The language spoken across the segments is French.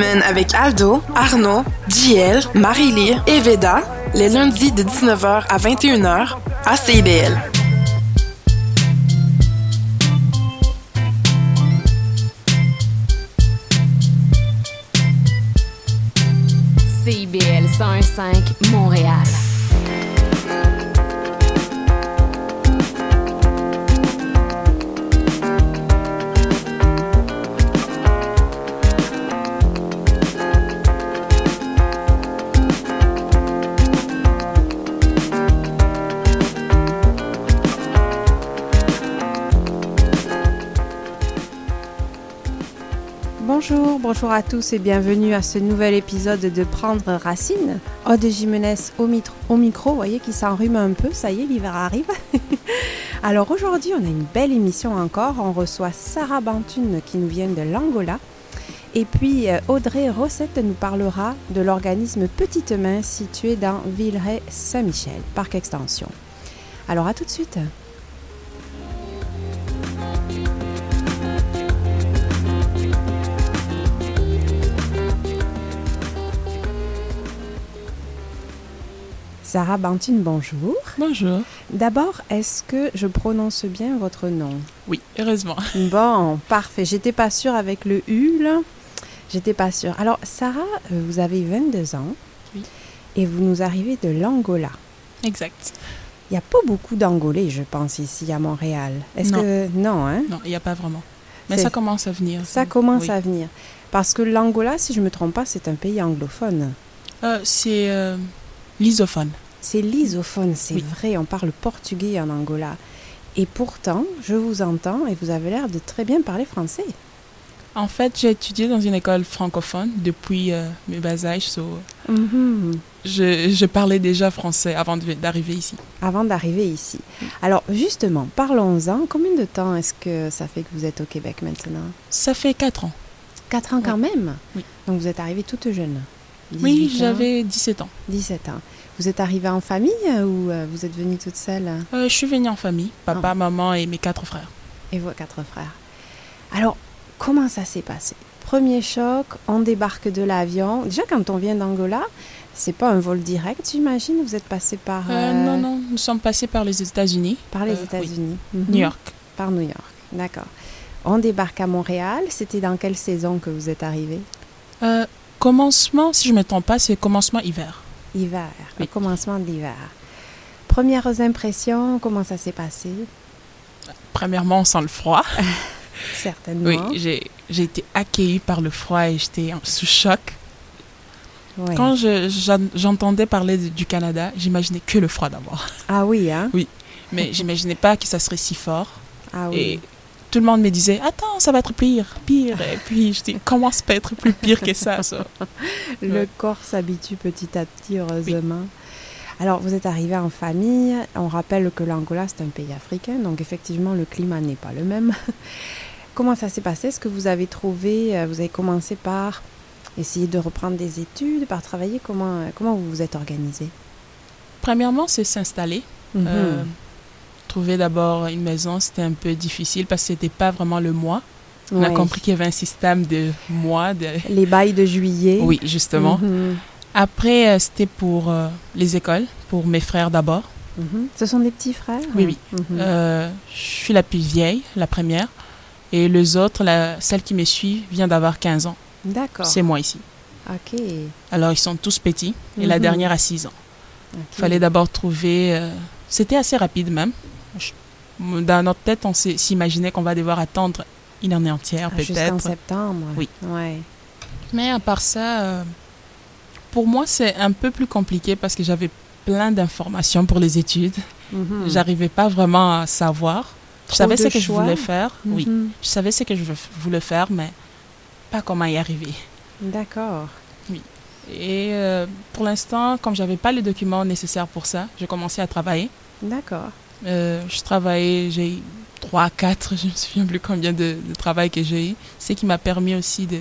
avec Aldo, Arnaud, JL, Marie-Lee et Veda, les lundis de 19h à 21h à CIBL. CIBL 105 Montréal. Bonjour, à tous et bienvenue à ce nouvel épisode de Prendre Racine. Aude mitro- au micro, vous voyez qui s'enrhume un peu, ça y est, l'hiver arrive. Alors aujourd'hui, on a une belle émission encore. On reçoit Sarah Bantune qui nous vient de l'Angola. Et puis euh, Audrey Rossette nous parlera de l'organisme Petite Main situé dans Villeray-Saint-Michel, parc extension. Alors à tout de suite. Sarah Bantune, bonjour. Bonjour. D'abord, est-ce que je prononce bien votre nom? Oui, heureusement. Bon, parfait. J'étais pas sûre avec le U, là. J'étais pas sûre. Alors, Sarah, euh, vous avez 22 ans. Oui. Et vous nous arrivez de l'Angola. Exact. Il n'y a pas beaucoup d'Angolais, je pense, ici à Montréal. Est-ce que. Non, hein? Non, il n'y a pas vraiment. Mais ça commence à venir. Ça commence Oui. à venir. Parce que l'Angola, si je ne me trompe pas, c'est un pays anglophone. Euh, c'est euh, l'isophone. C'est l'isophone, c'est Oui. vrai, on parle portugais en Angola. Et pourtant, je vous entends et vous avez l'air de très bien parler français. En fait, j'ai étudié dans une école francophone depuis euh, mes bas âges. so, Mhm. je, je parlais déjà français avant d'arriver ici. Avant d'arriver ici. Alors, justement, parlons-en. Combien de temps est-ce que ça fait que vous êtes au Québec maintenant? Ça fait quatre ans. Quatre ans quand même? Oui. Donc, vous êtes arrivé toute jeune Oui, 18 ans, j'avais 17 ans. 17 ans. Vous êtes arrivée en famille euh, ou euh, vous êtes venue toute seule? Euh, je suis venue en famille, papa, Ah. maman et mes quatre frères. et vos quatre frères Alors, comment ça s'est passé? Premier choc, on débarque de l'avion. Déjà, quand on vient d'Angola, c'est pas un vol direct, j'imagine? Vous êtes passé par, Euh, euh, non, non, nous sommes passés par les États-Unis. par les oui. États-Unis. New Mhm. York. Par New York, d'accord. On débarque à Montréal. C'était dans quelle saison que vous êtes arrivé commencement, si je ne me trompe pas, c'est commencement hiver. Hiver, le Oui. commencement de l'hiver. Premières impressions, comment ça s'est passé? Premièrement, on sent le froid. Certainement. Oui, j'ai été accueillie par le froid et j'étais sous choc. Quand je- j'en- j'entendais parler de- du Canada, j'imaginais que le froid d'abord. Ah oui, hein? Mais j'imaginais pas que ça serait si fort. Ah Et oui. Tout le monde me disait Attends, ça va être pire, pire. Et puis je dis Comment ça peut être plus pire que ça, ça? Le ouais. corps s'habitue petit à petit, heureusement. Alors, vous êtes arrivé en famille. On rappelle que l'Angola, c'est un pays africain, donc effectivement, le climat n'est pas le même. Comment ça s'est passé? Est-ce que vous avez trouvé, euh, vous avez commencé par essayer de reprendre des études, par travailler? Comment, euh, comment vous vous êtes organisé? Premièrement, c'est s'installer. Mhm. Euh, trouver d'abord une maison, c'était un peu difficile parce que c'était pas vraiment le mois. On a compris qu'il y avait un système de mois. De... Les bails de juillet. Oui, justement. Mhm. Après, euh, c'était pour euh, les écoles, pour mes frères d'abord. Mhm. Ce sont des petits frères Oui, oui. Mhm. Euh, je suis la plus vieille, la première. Et les autres, la, celle qui me suit, vient d'avoir 15 ans. D'accord. C'est moi ici. Ok. Alors, ils sont tous petits. Et la dernière a 6 ans. Il fallait d'abord trouver... C'était assez rapide même. Je- Dans notre tête, on s'imaginait qu'on va devoir attendre une année entière, Ah, peut-être. septembre. Oui. Ouais. Mais à part ça, euh, pour moi, c'est un peu plus compliqué parce que j'avais plein d'informations pour les études. Mhm. J'arrivais pas vraiment à savoir. Je savais ce que je voulais faire. Oui. Mhm. Je savais ce que je voulais faire, mais pas comment y arriver. D'accord. Et euh, pour l'instant, comme j'avais pas les documents nécessaires pour ça, j'ai commencé à travailler. D'accord. Euh, je travaillais, j'ai eu 3, 4, je me souviens plus combien de, de travail que j'ai eu. C'est qui m'a permis aussi de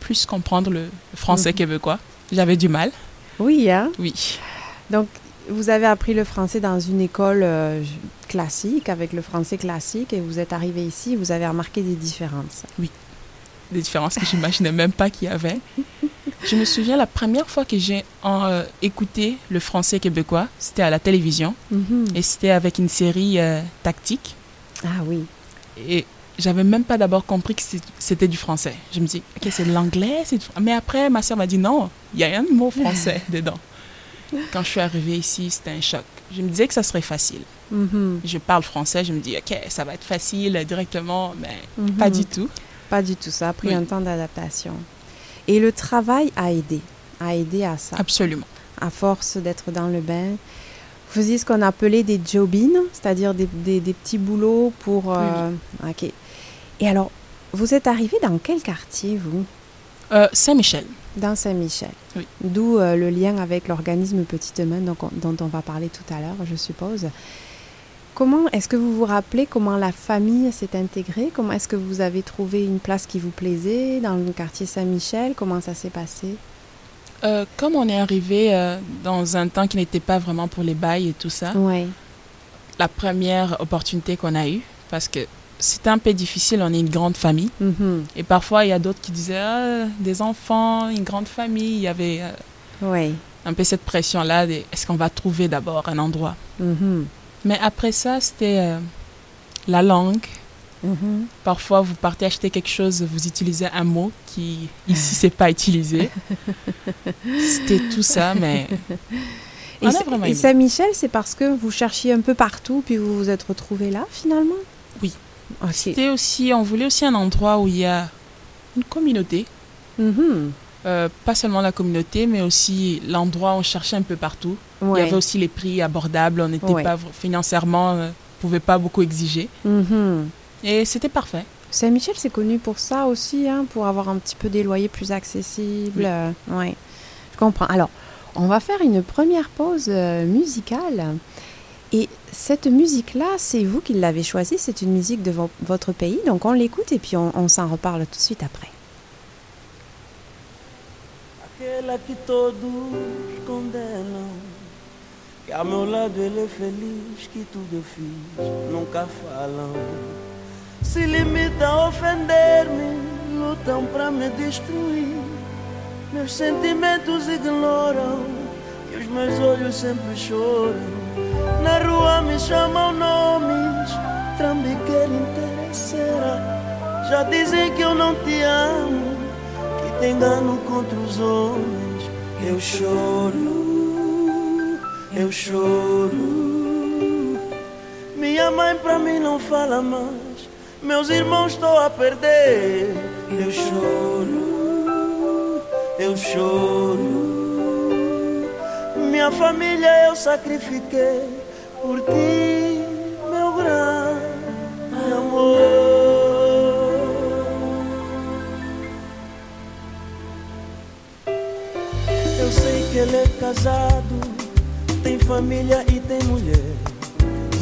plus comprendre le français Mhm. québécois. J'avais du mal. Oui, hein? Oui. Donc, vous avez appris le français dans une école euh, classique, avec le français classique, et vous êtes arrivé ici, vous avez remarqué des différences. Oui. Des différences que j'imaginais même pas qu'il y avait. Je me souviens la première fois que j'ai euh, écouté le français québécois, c'était à la télévision Mhm. et c'était avec une série euh, tactique. Ah oui. Et j'avais même pas d'abord compris que c'était du français. Je me dis, ok, c'est de l'anglais, c'est du fr- Mais après, ma soeur m'a dit, non, il y a un mot français dedans. Quand je suis arrivée ici, c'était un choc. Je me disais que ça serait facile. Mhm. Je parle français, je me dis, ok, ça va être facile directement, mais Mhm. pas du tout. Pas du tout. Ça a pris Oui. un temps d'adaptation. Et le travail a aidé. A aidé à ça. Absolument. À force d'être dans le bain. Vous faisiez ce qu'on appelait des jobines, c'est-à-dire des, des- des petits boulots pour. euh, Ok. Et alors, vous êtes arrivé dans quel quartier, vous? Euh, Saint-Michel. Dans Saint-Michel. Oui. D'où euh, le lien avec l'organisme Petite Main dont on va parler tout à l'heure, je suppose. Comment est-ce que vous vous rappelez comment la famille s'est intégrée? Comment est-ce que vous avez trouvé une place qui vous plaisait dans le quartier Saint-Michel? Comment ça s'est passé? Euh, comme on est arrivé euh, dans un temps qui n'était pas vraiment pour les bails et tout ça, Oui. la première opportunité qu'on a eue, parce que c'était un peu difficile, on est une grande famille. Mhm. Et parfois, il y a d'autres qui disaient Ah, des enfants, une grande famille. Il y avait euh, un peu cette pression-là est-ce qu'on va trouver d'abord un endroit? Mhm. Mais après ça, c'était euh, la langue. Mhm. Parfois, vous partez acheter quelque chose, vous utilisez un mot qui, ici, c'est pas utilisé. C'était tout ça, mais Et, On a c'est- vraiment et. Saint-Michel, c'est parce que vous cherchiez un peu partout, puis vous vous êtes retrouvés là, finalement? Oui. C'était aussi, on voulait aussi un endroit où il y a une communauté. Mhm. Euh, pas seulement la communauté, mais aussi l'endroit où on cherchait un peu partout. Il y avait aussi les prix abordables, on n'était Ouais. pas financièrement, euh, pouvait pas beaucoup exiger. Mhm. Et c'était parfait. Saint-Michel, c'est connu pour ça aussi, hein, pour avoir un petit peu des loyers plus accessibles. Oui. euh, ouais. Je comprends. Alors, on va faire une première pause musicale. Et cette musique-là, c'est vous qui l'avez choisie. C'est une musique de vo- votre pays. Donc, on l'écoute et puis on, on s'en reparle tout de suite après. Aquela que todos condenam. Que ao meu lado ele é feliz Que tudo eu fiz, nunca falam. Se limitam a ofender-me Lutam pra me destruir. Meus sentimentos ignoram E os meus olhos sempre choram. Na rua me chamam nomes Trambiqueira interesseira Já dizem que eu não te amo engano contra os homens. Eu choro, eu choro. Minha mãe pra mim não fala mais. Meus irmãos estou a perder. Eu choro, eu choro. Minha família eu sacrifiquei por ti, casado, tem família e tem mulher.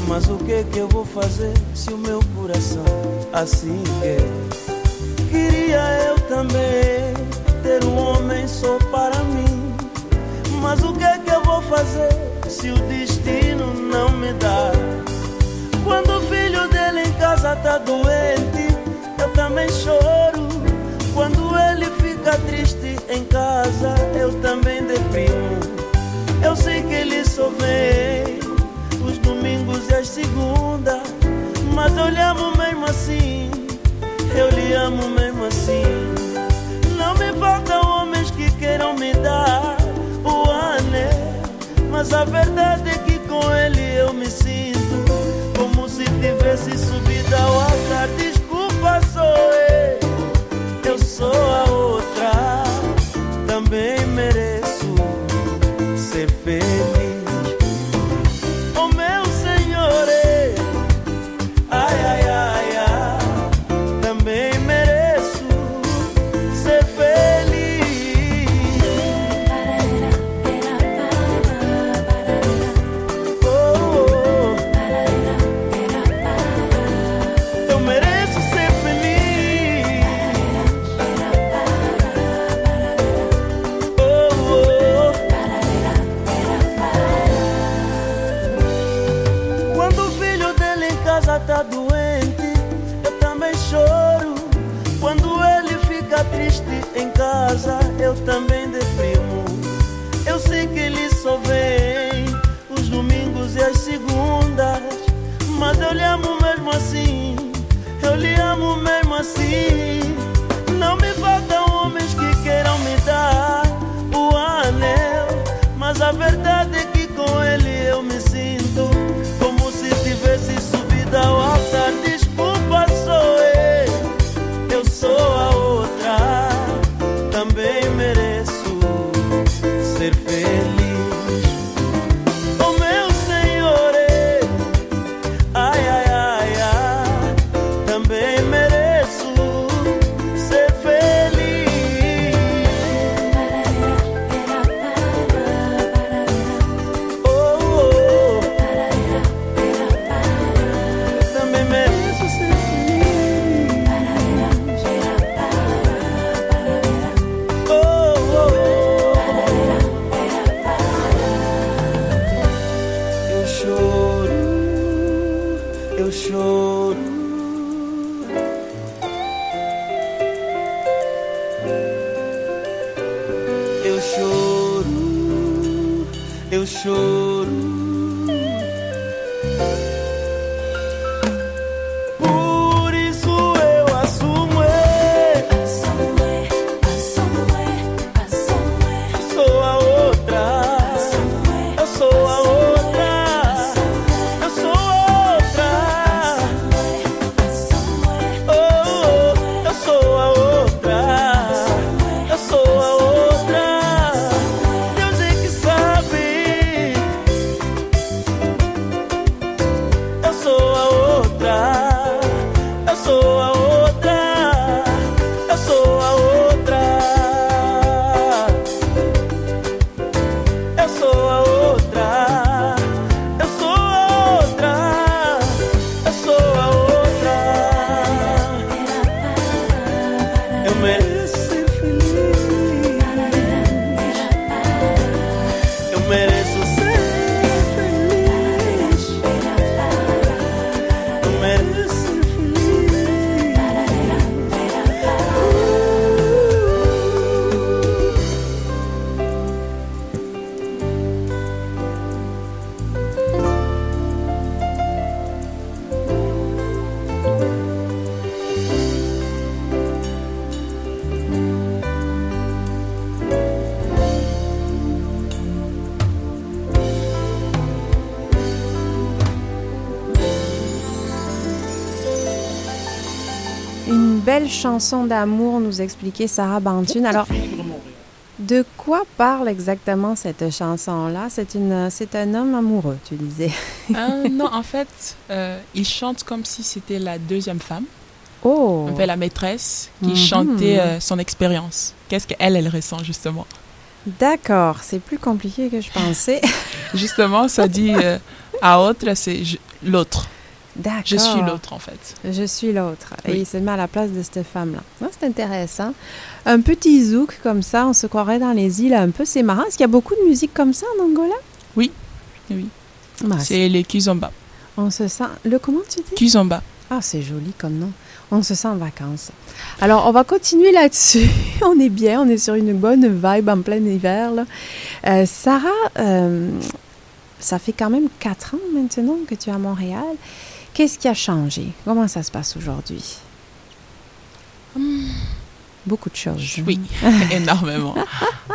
Mas o que que eu vou fazer se o meu coração assim quer? Queria eu também ter um homem só para mim. Mas o que que eu vou fazer se o destino não me dá? Quando o filho dele em casa tá doente, eu também choro. Quando ele fica triste em casa, eu também deprimo. Eu sei que ele só vem os domingos e as segundas, mas eu lhe amo mesmo assim. Eu lhe amo mesmo assim. Não me faltam homens que queiram me dar o anel, mas a verdade é que com ele chanson d'amour, nous expliquait Sarah Bantune. Alors, de quoi parle exactement cette chanson-là? C'est une, c'est un homme amoureux, tu disais. Euh, non, en fait, euh, il chante comme si c'était la deuxième femme, Oh, un peu la maîtresse, qui Mhm. chantait euh, son expérience. Qu'est-ce qu'elle, elle ressent justement? D'accord, c'est plus compliqué que je pensais. Justement, ça dit à autre, c'est l'autre. D'accord. Je suis l'autre en fait. Je suis l'autre. Et il se met à la place de cette femme-là. Ah, c'est intéressant. Un petit zouk comme ça, on se croirait dans les îles un peu. C'est marrant. Est-ce qu'il y a beaucoup de musique comme ça en Angola? Oui, oui. Bah, C'est les Kizomba. On se sent. Le comment tu dis? Kizomba. Ah, c'est joli comme nom. On se sent en vacances. Alors, on va continuer là-dessus. on est bien, on est sur une bonne vibe en plein hiver. là. Euh, Sarah, euh, ça fait quand même quatre ans maintenant que tu es à Montréal. Qu'est-ce qui a changé? Comment ça se passe aujourd'hui? Beaucoup de choses. Oui, énormément.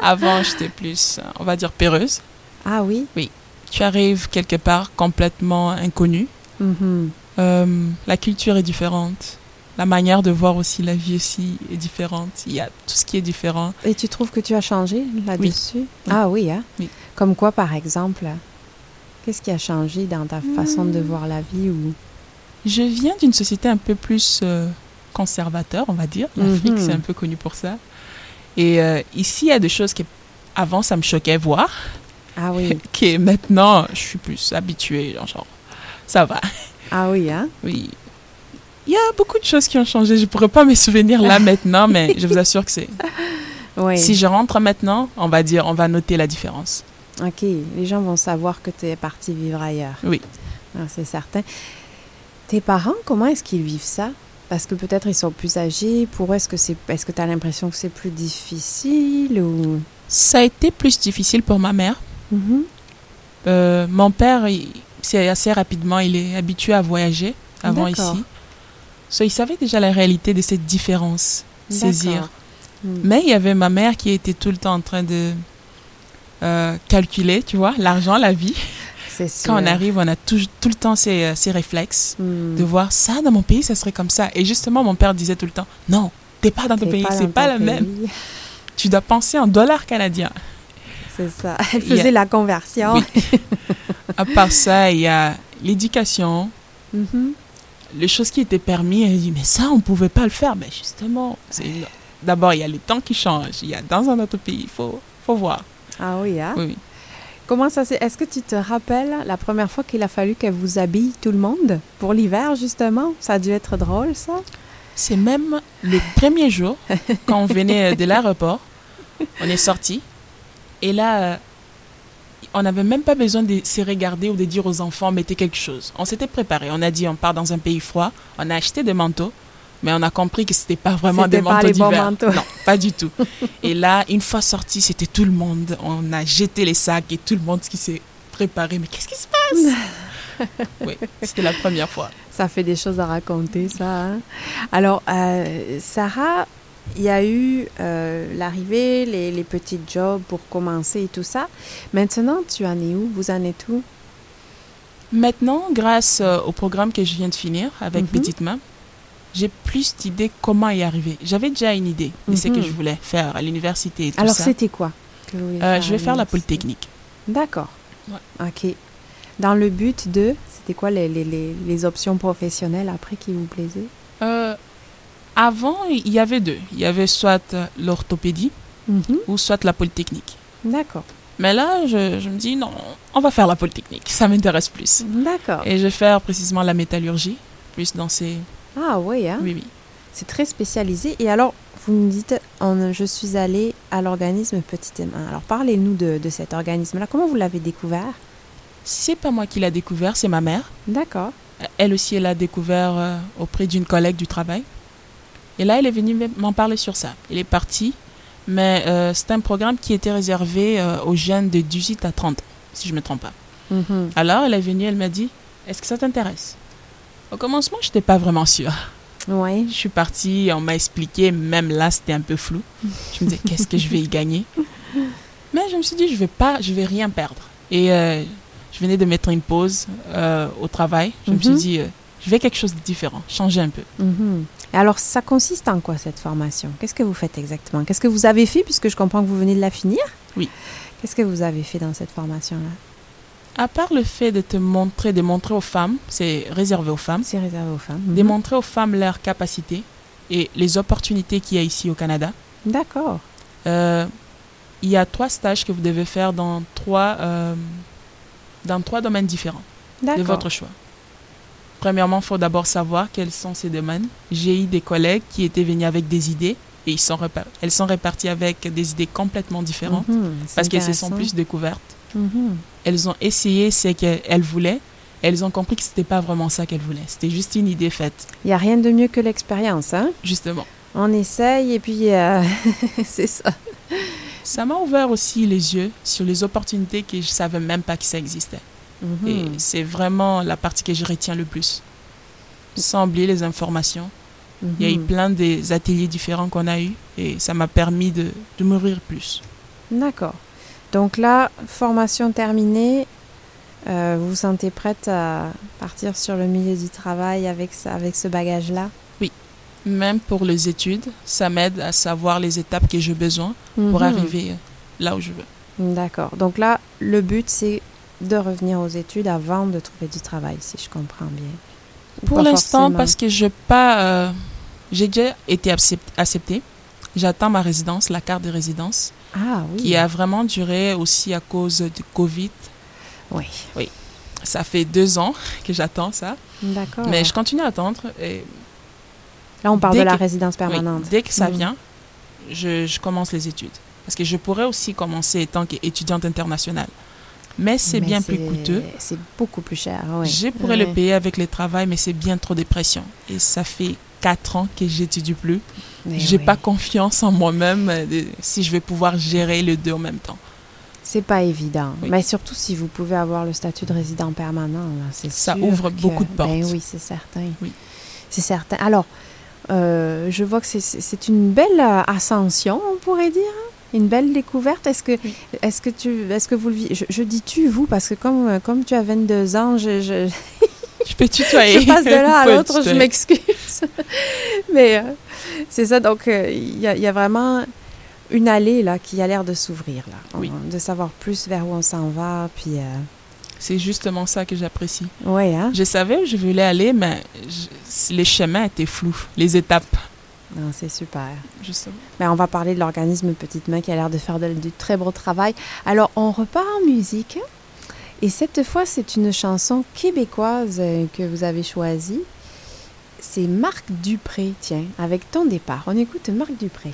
Avant, j'étais plus, on va dire, peureuse. Ah oui? Tu arrives quelque part complètement inconnu. Mhm. Euh, la culture est différente. La manière de voir aussi la vie aussi est différente. Il y a tout ce qui est différent. Et tu trouves que tu as changé là-dessus? Oui. Ah oui, hein? Oui. Comme quoi, par exemple Qu'est-ce qui a changé dans ta façon de Hmm. voir la vie ou... Je viens d'une société un peu plus euh, conservateur, on va dire. L'Afrique, Mhm. c'est un peu connu pour ça. Et euh, ici, il y a des choses qui, avant, ça me choquait voir, Ah oui, qui maintenant, je suis plus habituée. genre, Genre, ça va. ah oui, hein Oui. Il y a beaucoup de choses qui ont changé. Je pourrais pas me souvenir là maintenant, mais je vous assure que c'est. Oui. Si je rentre maintenant, on va dire, on va noter la différence. Ok, les gens vont savoir que tu es parti vivre ailleurs. Oui. Ah, c'est certain. Tes parents, comment est-ce qu'ils vivent ça? Parce que peut-être ils sont plus âgés. Pour eux, est-ce que c'est, est-ce que tu as l'impression que c'est plus difficile ou? Ça a été plus difficile pour ma mère. Mhm. Euh, mon père, c'est assez rapidement, il est habitué à voyager avant ici. So, il savait déjà la réalité de cette différence, saisir. Mm. Mais il y avait ma mère qui était tout le temps en train de euh, calculer, tu vois, l'argent, la vie. Quand on arrive, on a tout, tout le temps ces, euh, ces réflexes Mm. de voir ça dans mon pays, ça serait comme ça. Et justement, mon père disait tout le temps, non, t'es pas dans ton pays, c'est pas ton la même. Tu dois penser en dollars canadiens. C'est ça. Elle a- faisait la conversion. Oui. À part ça, il y a l'éducation, Mhm. les choses qui étaient permis. Elle dit, mais ça, on pouvait pas le faire. Mais justement, une- d'abord, il y a les temps qui changent. Il y a dans un autre pays, il faut, faut voir. Ah oui, hein? Oui. Comment ça s'est... Est-ce que tu te rappelles la première fois qu'il a fallu qu'elle vous habille tout le monde pour l'hiver, justement? Ça a dû être drôle, ça? C'est même le premier jour, quand on venait de l'aéroport, on est sorti. Et là, euh, on n'avait même pas besoin de se regarder ou de dire aux enfants, mettez quelque chose. On s'était préparé. On a dit, on part dans un pays froid. On a acheté des manteaux. Mais on a compris que c'était pas vraiment des manteaux d'hiver. Non, pas du tout. Et là, une fois sorti, c'était tout le monde. On a jeté les sacs et tout le monde qui s'est préparé. Mais qu'est-ce qui se passe? Oui, c'était la première fois. Ça fait des choses à raconter, ça. hein. Alors, euh, Sarah, il y a eu euh, l'arrivée, les, les petits jobs pour commencer et tout ça. Maintenant, tu en es où? Vous en êtes où? Maintenant, grâce euh, au programme que je viens de finir avec Mhm. Petite Main, j'ai plus d'idées comment y arriver. J'avais déjà une idée de ce que Mhm. je voulais faire à l'université et tout Alors, ça. c'était quoi? que vous voulez Euh, je vais faire la? Polytechnique. D'accord. Ouais. OK. Dans le but de... C'était quoi les, les, les, les options professionnelles après qui vous plaisaient? Euh, avant, il y avait deux. Il y avait soit l'orthopédie Mhm. ou soit la Polytechnique. D'accord. Mais là, je, je me dis non, on va faire la Polytechnique. Ça m'intéresse plus. D'accord. Et je vais faire précisément la métallurgie, plus dans ces... Ah oui, hein? Oui, oui. C'est très spécialisé. Et alors, vous me dites, on- je suis allée à l'organisme Petite Main. Alors, parlez-nous de, de cet organisme-là. Comment vous l'avez découvert? C'est pas moi qui l'a découvert, c'est ma mère. D'accord. Elle aussi, elle a découvert euh, auprès d'une collègue du travail. Et là, elle est venue m'en parler sur ça. Elle est partie, mais euh, c'est un programme qui était réservé euh, aux jeunes de 18 à 30 ans, si je ne me trompe pas. Mhm. Alors, elle est venue, elle m'a dit, est-ce que ça t'intéresse? Au commencement, je n'étais pas vraiment sûre. Oui. Je suis partie, on m'a expliqué, même là, c'était un peu flou. Je me disais, qu'est-ce que je vais y gagner? Mais je me suis dit, je vais pas, je vais rien perdre. Et euh, je venais de mettre une pause euh, au travail. Je me suis Mhm. dit, euh, je vais quelque chose de différent, changer un peu. Mhm. Et alors, ça consiste en quoi cette formation? Qu'est-ce que vous faites exactement? Qu'est-ce que vous avez fait, puisque je comprends que vous venez de la finir? Oui. Qu'est-ce que vous avez fait dans cette formation-là? À part le fait de te montrer, de montrer aux femmes, c'est réservé aux femmes, C'est réservé aux femmes. de Mhm. montrer aux femmes leurs capacités et les opportunités qu'il y a ici au Canada. D'accord. Euh, il y a trois stages que vous devez faire dans trois, euh, dans trois domaines différents de votre choix. Premièrement, il faut d'abord savoir quels sont ces domaines. J'ai eu des collègues qui étaient venus avec des idées et ils sont elles sont réparties avec des idées complètement différentes Mhm. Parce qu'elles se sont plus découvertes. Mhm. Elles ont essayé ce qu'elles voulaient. Elles ont compris que c'était pas vraiment ça qu'elles voulaient. C'était juste une idée faite, Il n'y a rien de mieux que l'expérience, hein? Justement. On essaye et puis euh, c'est ça. Ça m'a ouvert aussi les yeux sur les opportunités que je savais même pas que ça existait. Mhm. Et c'est vraiment la partie que je retiens le plus. Sans oublier les informations. Il y a eu Mhm. plein des ateliers différents qu'on a eus et ça m'a permis de, de m'ouvrir plus. D'accord. Donc là, formation terminée, euh, vous vous sentez prête à partir sur le milieu du travail avec, avec ce bagage-là? Même pour les études, ça m'aide à savoir les étapes que j'ai besoin pour Mhm. arriver euh, là où je veux. D'accord. Donc là, le but, c'est de revenir aux études avant de trouver du travail, si je comprends bien. Pour l'instant, parce que je pas, euh, j'ai déjà été accept- acceptée. J'attends ma résidence, la carte de résidence, Ah oui. qui a vraiment duré aussi à cause du Covid. Oui. Ça fait deux ans que j'attends ça, D'accord. mais je continue à attendre. Et Là, on parle de la résidence Oui, permanente. dès que ça Mhm. vient, je, je commence les études. Parce que je pourrais aussi commencer étant qu'étudiante internationale. Mais c'est bien plus coûteux. C'est beaucoup plus cher, oui. Je pourrais le payer avec le travail, mais c'est bien trop de pression. Et ça fait quatre ans que j'étudie plus. Mais J'ai oui. pas confiance en moi-même euh, si je vais pouvoir gérer les deux en même temps. C'est pas évident. Oui. Mais surtout si vous pouvez avoir le statut de résident permanent, là, Ça sûr ouvre que- beaucoup de portes. Ben oui, c'est certain. Oui. C'est certain. Alors, euh, je vois que c'est- une belle euh, ascension, on pourrait dire. hein? Une belle découverte. Est-ce que, Oui. est-ce que tu, est-ce que vous le je, je dis tu vous parce que comme euh, comme tu as 22 ans, je, je, Je peux tutoyer. je passe de l'un à l'autre, je m'excuse. Mais euh, c'est ça, donc euh, il y, a- il y a vraiment une allée là qui a l'air de s'ouvrir là, Oui. De savoir plus vers où on s'en va, puis euh, C'est justement ça que j'apprécie. ouais hein? Je savais où je voulais aller, mais je- les chemins étaient flous, les étapes. Non, c'est super. Justement. Mais on va parler de l'organisme Petite Main qui a l'air de faire de- du très beau travail. Alors on repart en musique. Et cette fois, c'est une chanson québécoise euh, que vous avez choisie. C'est Marc Dupré, tiens, avec ton départ. On écoute Marc Dupré.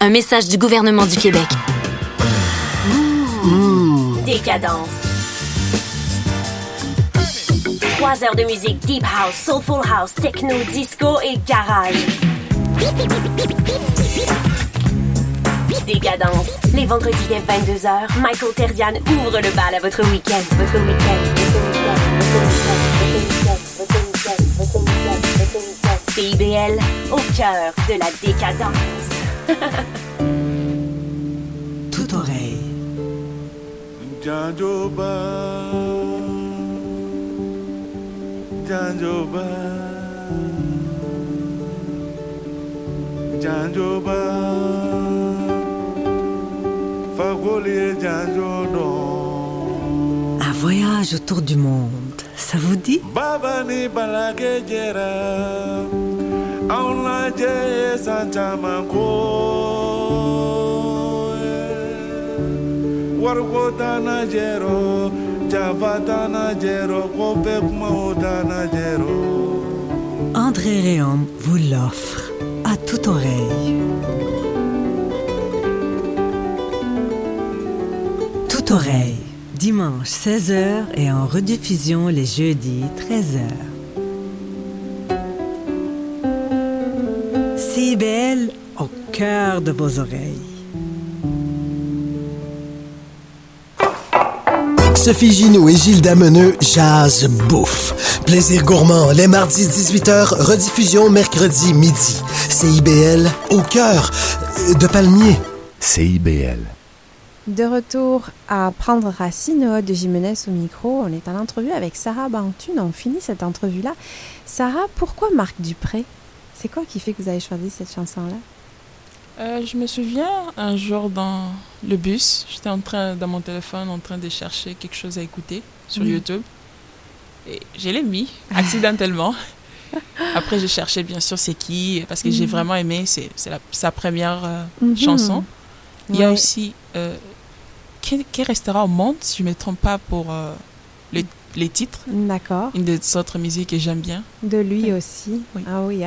Un message du gouvernement du Québec. Décadence. Trois heures de musique deep house, soulful house, techno, disco et garage. Décadence. Les vendredis dès 22h, Michael Terrian ouvre le bal à votre week-end. Votre week-end. Votre week-end. Votre week-end. Votre week-end. Votre week-end. CIBL, au cœur de la décadence. Toute oreille. Un voyage autour du monde. Ça vous dit? Baba ni balake jera, André Réaume vous l'offre à toute oreille. Toute oreille, dimanche 16h et en rediffusion les jeudis 13h. CIBL au cœur de vos oreilles. Sophie Ginoux et Gilles Dameneux jazz bouffe. Plaisir gourmand les mardis 18h, rediffusion mercredi midi. CIBL au cœur de Palmier. CIBL. De retour à Prendre Racine de Jimenez au micro, on est en entrevue avec Sarah Bantune. On finit cette entrevue-là. Sarah, pourquoi Marc Dupré? C'est quoi qui fait que vous avez choisi cette chanson-là? Euh, je me souviens un jour dans le bus, j'étais en train dans mon téléphone en train de chercher quelque chose à écouter sur Mhm. YouTube et je l'ai mis accidentellement. Après j'ai cherché bien sûr c'est qui parce que j'ai Mhm. vraiment aimé c'est sa première euh, Mhm. chanson. Il y a Ouais. aussi euh, quel, quel restera au monde si je me trompe pas pour euh, les, titres. D'accord. Une des autres musiques que j'aime bien. De lui aussi. Oui. Ah oui.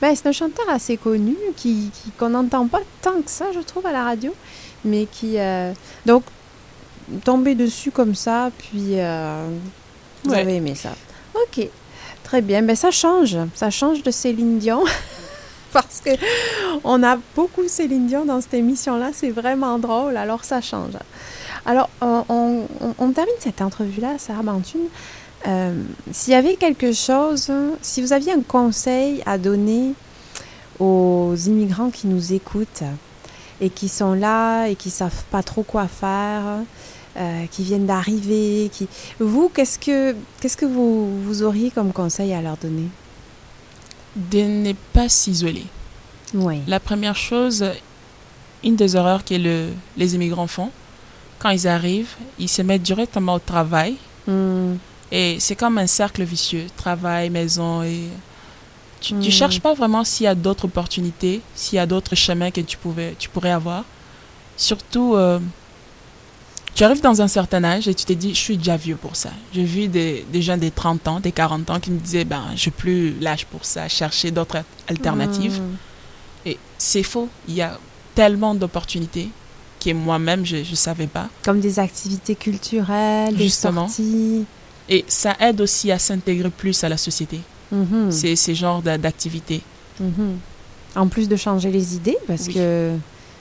Ben, c'est un chanteur assez connu qui, qu'on n'entend pas tant que ça, je trouve, à la radio. Mais qui. euh, Donc, tombé dessus comme ça, puis euh, vous Ouais. avez aimé ça. Ok, très bien. Ben, ça change. Ça change de Céline Dion. Parce que on a beaucoup Céline Dion dans cette émission-là. C'est vraiment drôle. Alors, ça change. Alors, on, on- on- on termine cette entrevue-là, Sarah Bantune. Euh, S'il y avait quelque chose, si vous aviez un conseil à donner aux immigrants qui nous écoutent et qui sont là et qui savent pas trop quoi faire, euh, qui viennent d'arriver, qui vous qu'est-ce que qu'est-ce que vous, vous auriez comme conseil à leur donner? De ne pas s'isoler. Oui. La première chose, une des erreurs que le, les immigrants font, quand ils arrivent, ils se mettent directement au travail. Hmm. Et c'est comme un cercle vicieux, travail, maison. Et tu ne Mm. cherches pas vraiment s'il y a d'autres opportunités, s'il y a d'autres chemins que tu, pouvais, tu pourrais avoir. Surtout, euh, tu arrives dans un certain âge et tu te dis, je suis déjà vieux pour ça. J'ai vu des, des jeunes des 30 ans, des 40 ans qui me disaient, ben, je n'ai plus l'âge pour ça, chercher d'autres alternatives. Hmm. Et c'est faux. Il y a tellement d'opportunités que moi-même, je ne savais pas. Comme des activités culturelles, des Justement. sorties. Et ça aide aussi à s'intégrer plus à la société, Mhm. ces, ces genres d'a- d'activités. Mhm. En plus de changer les idées, parce Oui. que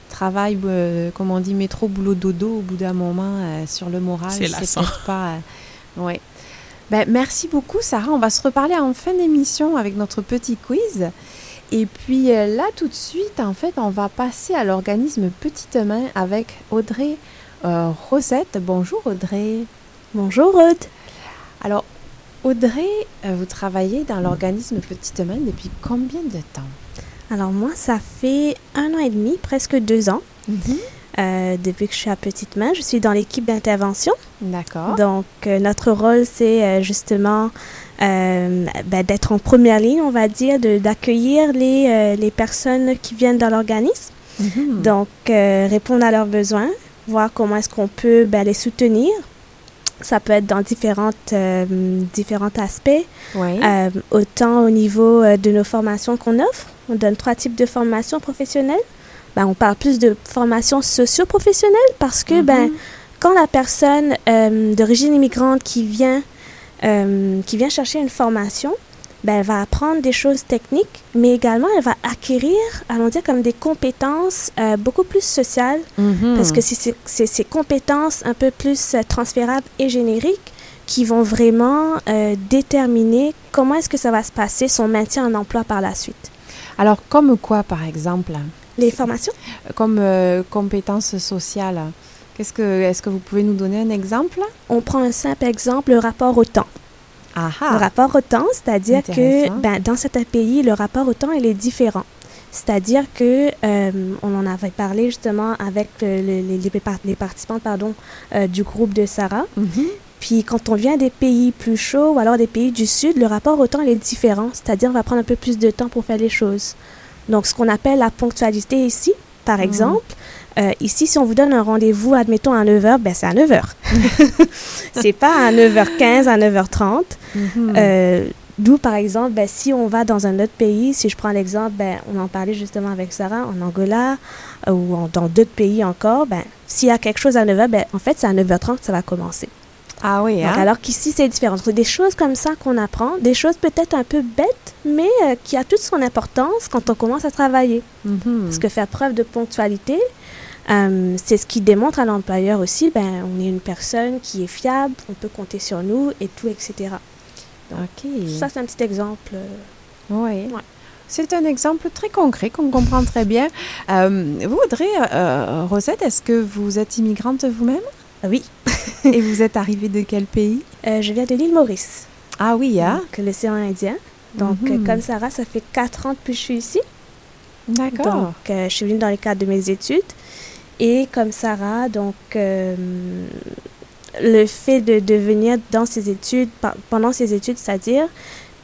travail, euh, comme on dit, métro, boulot, dodo, au bout d'un moment, euh, sur le moral, C'est pas. euh, ouais. Ben, merci beaucoup, Sarah. On va se reparler en fin d'émission avec notre petit quiz. Et puis euh, là, tout de suite, en fait, on va passer à l'organisme Petite Main avec Audrey euh, Rosette. Bonjour, Audrey. Bonjour Ruth. Alors, Audrey, euh, vous travaillez dans l'organisme Petite Main depuis combien de temps? Alors moi, ça fait un an et demi, presque deux ans. Euh, depuis que je suis à Petite Main, je suis dans l'équipe d'intervention. D'accord. Donc, notre rôle, c'est justement euh, ben, d'être en première ligne, on va dire, d'accueillir les, euh, les personnes qui viennent dans l'organisme. Mhm. Donc, euh, répondre à leurs besoins, voir comment est-ce qu'on peut ben, les soutenir. Ça peut être dans différentes, différents aspects. Oui. Autant au niveau de nos formations qu'on offre. On donne trois types de formations professionnelles. Ben, on parle plus de formation socio-professionnelle parce que ben, quand la personne d'origine immigrante qui vient, euh, qui vient chercher une formation, ben, elle va apprendre des choses techniques, mais également elle va acquérir, allons dire, comme des compétences euh, beaucoup plus sociales Mhm. parce que c'est ces compétences un peu plus euh, transférables et génériques qui vont vraiment euh, déterminer comment est-ce que ça va se passer, son maintien en emploi par la suite. Alors, comme quoi, par exemple Les formations? Comme compétences sociales. Qu'est-ce que, est-ce que vous pouvez nous donner un exemple? On prend un simple exemple, le rapport au temps. Le rapport au temps, c'est-à-dire que ben, dans certains pays, le rapport au temps, il est différent. C'est-à-dire que euh, on en avait parlé justement avec le- le- les, les par- les participants pardon, euh, du groupe de Sarah. Mhm. Puis quand on vient des pays plus chauds ou alors des pays du sud, le rapport au temps il est différent. C'est-à-dire on va prendre un peu plus de temps pour faire les choses. Donc ce qu'on appelle la ponctualité ici, par Mhm. exemple, euh, ici si on vous donne un rendez-vous, admettons à 9h, ben c'est à 9h. c'est pas à 9h15, à 9h30. Mhm. Euh, D'où, par exemple, ben, si on va dans un autre pays, si je prends l'exemple, ben, on en parlait justement avec Sarah, en Angola euh, ou en- dans d'autres pays encore, ben, s'il y a quelque chose à 9h, ben, en fait, c'est à 9h30 que ça va commencer. Ah oui, Donc, hein? alors qu'ici, c'est différent. Donc, des choses comme ça qu'on apprend, des choses peut-être un peu bêtes, mais euh, qui a toute son importance quand on commence à travailler. Mhm. Parce que faire preuve de ponctualité, euh, c'est ce qui démontre à l'employeur aussi, ben, on est une personne qui est fiable, on peut compter sur nous et tout, etc. Ça, c'est un petit exemple. euh, Oui. C'est un exemple très concret qu'on comprend très bien. Euh, vous, Audrey, euh, Rosette, est-ce que vous êtes immigrante vous-même? Oui. Et vous êtes arrivée de quel pays? Je viens de l'île Maurice, Ah oui, hein? donc l'océan Indien. Donc, Mhm. comme Sarah, ça fait quatre ans depuis que je suis ici. D'accord. Donc, je suis venue dans le cadre de mes études. Et comme Sarah, donc, euh, le fait de, de venir dans ses études, pendant ses études, c'est-à-dire,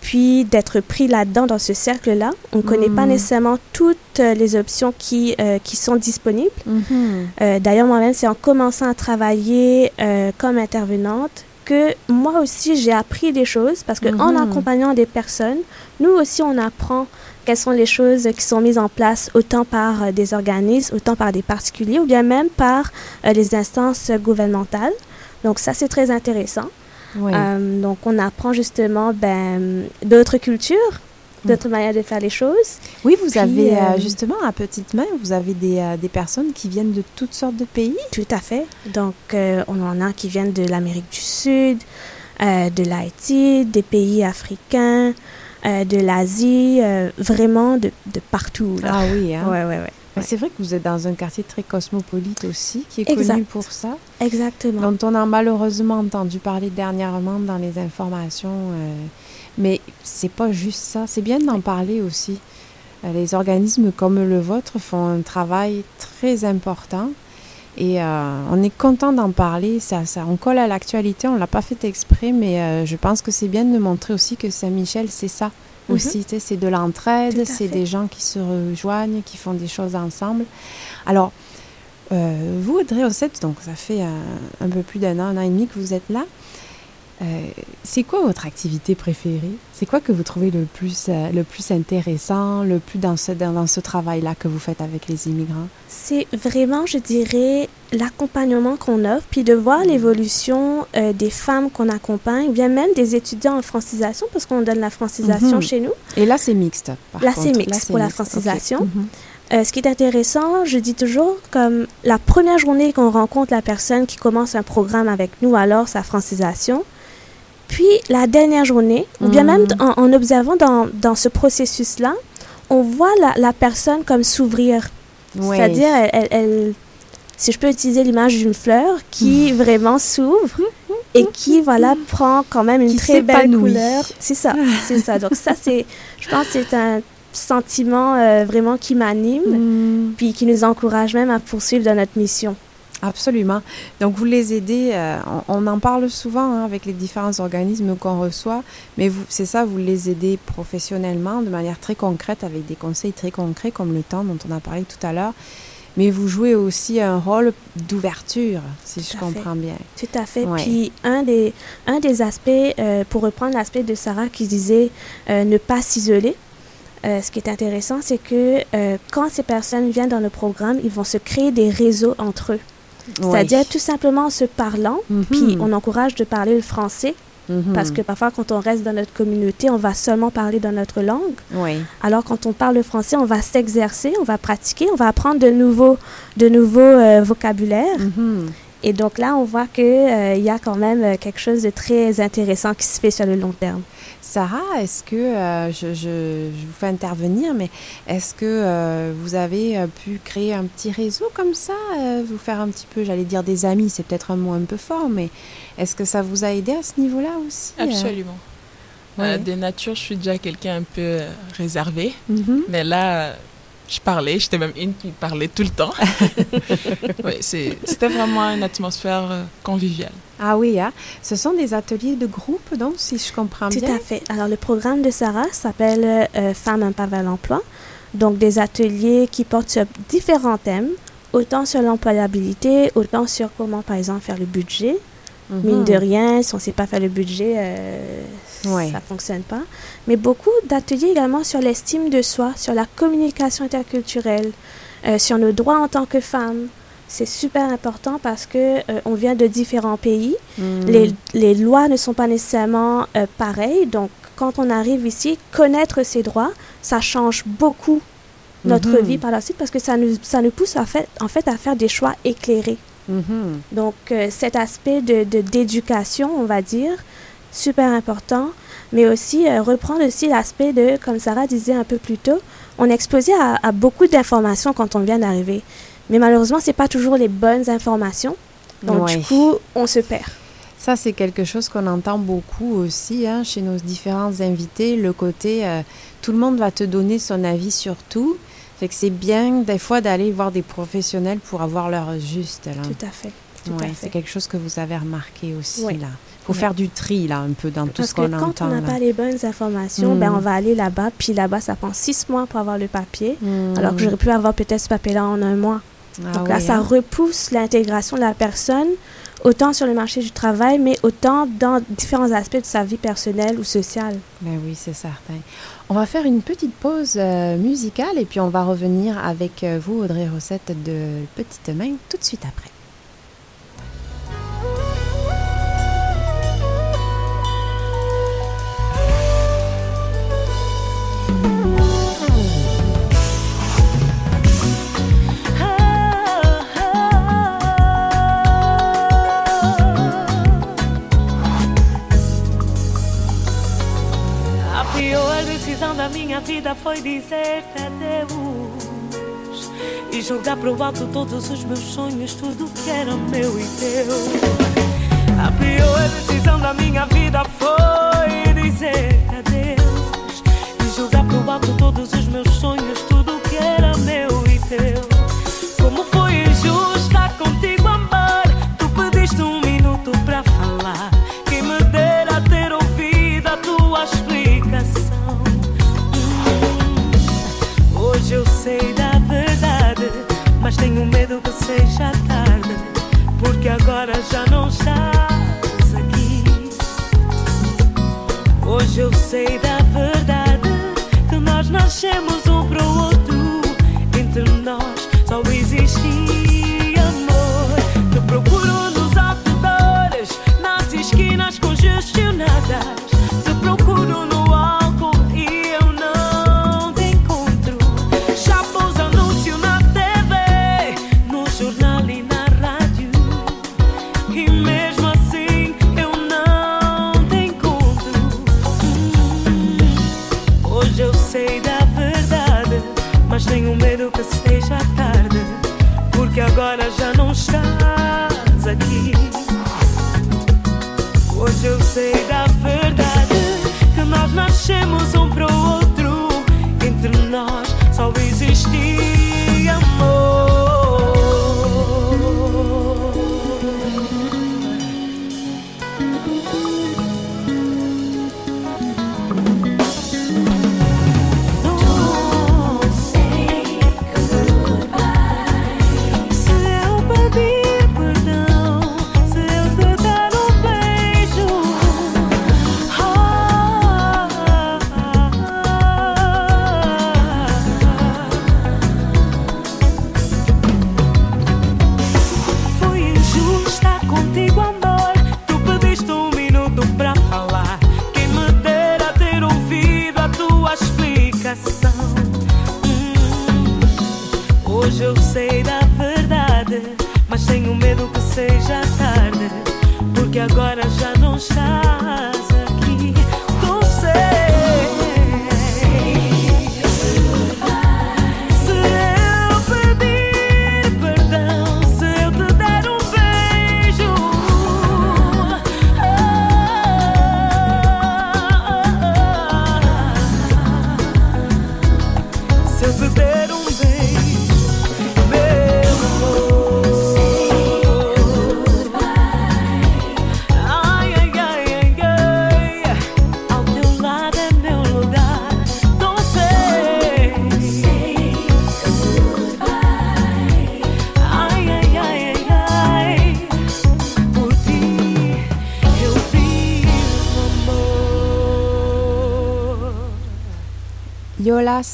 puis d'être pris là-dedans, dans ce cercle-là, on ne connaît pas Mhm. nécessairement toutes euh, les options qui, euh, qui sont disponibles. Mhm. Euh, D'ailleurs, moi-même, c'est en commençant à travailler euh, comme intervenante que moi aussi, j'ai appris des choses parce qu'en Mhm. accompagnant des personnes, nous aussi, on apprend quelles sont les choses qui sont mises en place autant par euh, des organismes, autant par des particuliers ou bien même par euh, les instances gouvernementales. Donc ça, c'est très intéressant. Oui. Euh, donc on apprend justement ben, d'autres cultures, d'autres manières de faire les choses. oui, vous puis, avez euh, justement à petite main, vous avez des, euh, des personnes qui viennent de toutes sortes de pays? Tout à fait. Donc, on en a qui viennent de l'Amérique du Sud, de l'Haïti, des pays africains, euh, de l'Asie, euh, vraiment de, de partout. Là. Ah oui, hein? Ouais, ouais, ouais. Mais C'est vrai que vous êtes dans un quartier très cosmopolite aussi, qui est Exact. connu pour ça, Exactement. dont on a malheureusement entendu parler dernièrement dans les informations. euh, mais c'est pas juste ça, c'est bien d'en parler aussi. Euh, les organismes comme le vôtre font un travail très important et euh, on est content d'en parler. Ça, ça, on colle à l'actualité, on l'a pas fait exprès, mais euh, je pense que c'est bien de montrer aussi que Saint-Michel, c'est ça Mhm. aussi. C'est de l'entraide, c'est des gens qui se rejoignent, qui font des choses ensemble. Alors, euh, vous, Audrey Ossette, donc ça fait un, un peu plus d'un an, un an et demi que vous êtes là. Euh, c'est quoi votre activité préférée? C'est quoi que vous trouvez le plus, euh, le plus intéressant, le plus dans ce, dans, dans ce travail-là que vous faites avec les immigrants? C'est vraiment, je dirais, l'accompagnement qu'on offre, puis de voir l'évolution euh, des femmes qu'on accompagne, bien même des étudiants en francisation, parce qu'on donne la francisation Mhm. chez nous. Et là, c'est mixte. Par Là, c'est mixte pour la francisation. Mhm. Euh, ce qui est intéressant, je dis toujours, comme la première journée qu'on rencontre la personne qui commence un programme avec nous, alors sa francisation, puis la dernière journée, ou bien même en, en observant dans, dans ce processus-là, on voit la, la personne comme s'ouvrir. C'est-à-dire, elle, elle- elle- si je peux utiliser l'image d'une fleur qui vraiment s'ouvre et qui, voilà, prend quand même une Qui très belle couleur. C'est ça, c'est ça. Donc ça, c'est, je pense, que c'est un sentiment euh, vraiment qui m'anime, puis qui nous encourage même à poursuivre dans notre mission. Absolument. Donc, vous les aidez, euh, on, on en parle souvent hein, avec les différents organismes qu'on reçoit, mais c'est ça, vous les aidez professionnellement de manière très concrète, avec des conseils très concrets, comme le temps dont on a parlé tout à l'heure. Mais vous jouez aussi un rôle d'ouverture, si je fait. comprends bien. Tout à fait. Ouais. Puis un des, un des aspects, euh, pour reprendre l'aspect de Sarah qui disait euh, ne pas s'isoler, euh, ce qui est intéressant, c'est que euh, quand ces personnes viennent dans le programme, ils vont se créer des réseaux entre eux. C'est-à-dire tout simplement en se parlant, Mhm. puis on encourage de parler le français, Mhm. parce que parfois quand on reste dans notre communauté, on va seulement parler dans notre langue. Oui. Alors quand on parle le français, on va s'exercer, on va pratiquer, on va apprendre de nouveaux, de nouveaux euh, vocabulaires. Mhm. Et donc là, on voit qu'il y a quand même euh, quelque chose de très intéressant qui se fait sur le long terme. Sarah, est-ce que, euh, je, je- je vous fais intervenir, mais est-ce que euh, vous avez euh, pu créer un petit réseau comme ça, euh, vous faire un petit peu, j'allais dire des amis, c'est peut-être un mot un peu fort, mais est-ce que ça vous a aidé à ce niveau-là aussi? Absolument. Ouais. De nature, je suis déjà quelqu'un un peu réservé. Mhm. Mais là, je parlais, j'étais même une qui parlait tout le temps. Oui, c'était vraiment une atmosphère euh, conviviale. Ah oui, hein? ce sont des ateliers de groupe, donc, si je comprends Tout bien. à fait. Alors le programme de Sarah s'appelle euh, Femmes un pas vers l'emploi. Donc des ateliers qui portent sur différents thèmes, autant sur l'employabilité, autant sur comment, par exemple, faire le budget. Mhm. Mine de rien, si on ne sait pas faire le budget, euh, Ouais. ça ne fonctionne pas. Mais beaucoup d'ateliers également sur l'estime de soi, sur la communication interculturelle, euh, sur nos droits en tant que femmes. C'est super important parce que euh, on vient de différents pays. Mhm. Les, les lois ne sont pas nécessairement euh, pareilles. Donc, quand on arrive ici, connaître ses droits, ça change beaucoup notre Mhm. vie par la suite parce que ça nous, ça nous pousse fait, en fait à faire des choix éclairés. Mhm. Donc, euh, cet aspect de de- d'éducation, on va dire, super important, mais aussi euh, reprendre aussi l'aspect de, comme Sarah disait un peu plus tôt, on est exposé à, à beaucoup d'informations quand on vient d'arriver. Mais malheureusement, ce n'est pas toujours les bonnes informations. Donc, Ouais. du coup, on se perd. Ça, c'est quelque chose qu'on entend beaucoup aussi hein, chez nos différents invités, le côté euh, tout le monde va te donner son avis sur tout. Fait que c'est bien des fois d'aller voir des professionnels pour avoir leur juste. Là. Tout à fait. Ouais, c'est quelque chose que vous avez remarqué aussi Oui. là. faut Oui. faire du tri là un peu dans tout Parce ce que qu'on quand entend. on n'a pas les bonnes informations, Mm. ben on va aller là-bas, puis là-bas, ça prend six mois pour avoir le papier, Mm. alors que j'aurais pu avoir peut-être ce papier-là en un mois. Ah Donc là, ça hein. repousse l'intégration de la personne, autant sur le marché du travail, mais autant dans différents aspects de sa vie personnelle ou sociale. Ben oui, c'est certain. On va faire une petite pause euh, musicale et puis on va revenir avec euh, vous, Audrey Rossette de Petite Main, tout de suite après. Dizer-te adeus E jogar pro alto todos os meus sonhos, tudo que era meu e teu. A pior decisão da minha vida foi dizer-te adeus Hoje eu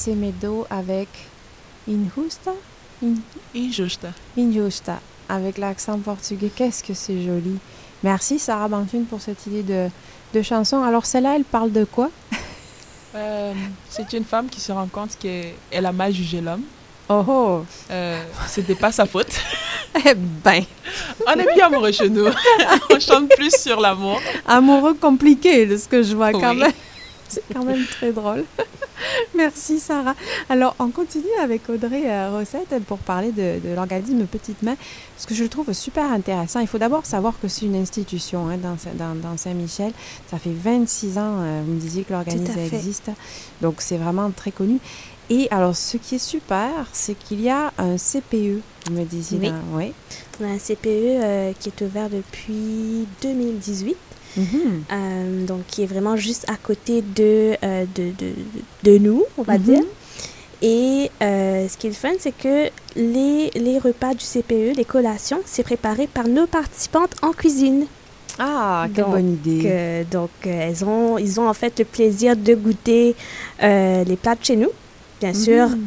Semedo avec Injusta? In- Injusta. Injusta, avec l'accent portugais. Qu'est-ce que c'est joli. Merci Sarah Banfune pour cette idée de, de chanson. Alors celle-là, elle parle de quoi? Euh, c'est une femme qui se rend compte qu'elle a mal jugé l'homme. Oh oh Euh, C'était pas sa faute. Eh ben, On est bien amoureux chez nous. On chante plus sur l'amour. amoureux compliqué de ce que je vois quand même. C'est quand même très drôle. Merci Sarah. Alors on continue avec Audrey euh, Rossette pour parler de, de l'organisme Petite Main, ce que je trouve super intéressant. Il faut d'abord savoir que c'est une institution hein, dans, dans- dans Saint-Michel. Ça fait 26 ans, euh, vous me disiez que l'organisme existe. Donc c'est vraiment très connu. Et alors ce qui est super, c'est qu'il y a un CPE, vous me disiez. Oui. dans- oui. On a un CPE euh, qui est ouvert depuis 2018. Mhm. euh, donc qui est vraiment juste à côté de, euh, de, de, de nous, on va Mhm. dire. Et euh, ce qui est le fun, c'est que les, les repas du CPE, les collations, c'est préparé par nos participantes en cuisine. Ah, quelle Donc, bonne idée. Euh, donc, euh, elles ont, ils ont en fait le plaisir de goûter euh, les plats de chez nous, bien sûr, Mhm.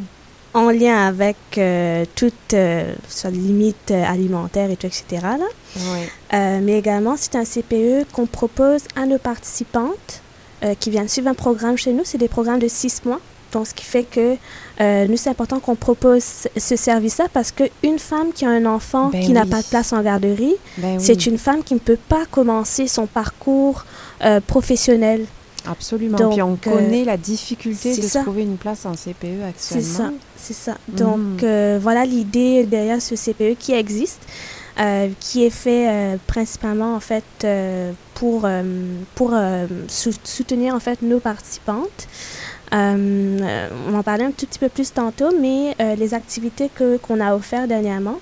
en lien avec euh, toute euh, limite alimentaire et tout, etc. Là. Oui. Euh, mais également, c'est un CPE qu'on propose à nos participantes euh, qui viennent suivre un programme chez nous. C'est des programmes de six mois. Donc, ce qui fait que euh, nous, c'est important qu'on propose ce- ce service-là parce qu'une femme qui a un enfant Ben qui n'a pas de place en garderie, Ben oui. c'est une femme qui ne peut pas commencer son parcours professionnel. Absolument. Donc, Puis on euh, connaît la difficulté c'est de ça. trouver une place en CPE C'est actuellement. ça, c'est ça. Donc, euh, voilà l'idée derrière ce CPE qui existe, euh, qui est fait euh, principalement, en fait, euh, pour, pour sou- soutenir, en fait, nos participantes. On en parlait un tout petit peu plus tantôt, mais les activités que, qu'on a offertes dernièrement,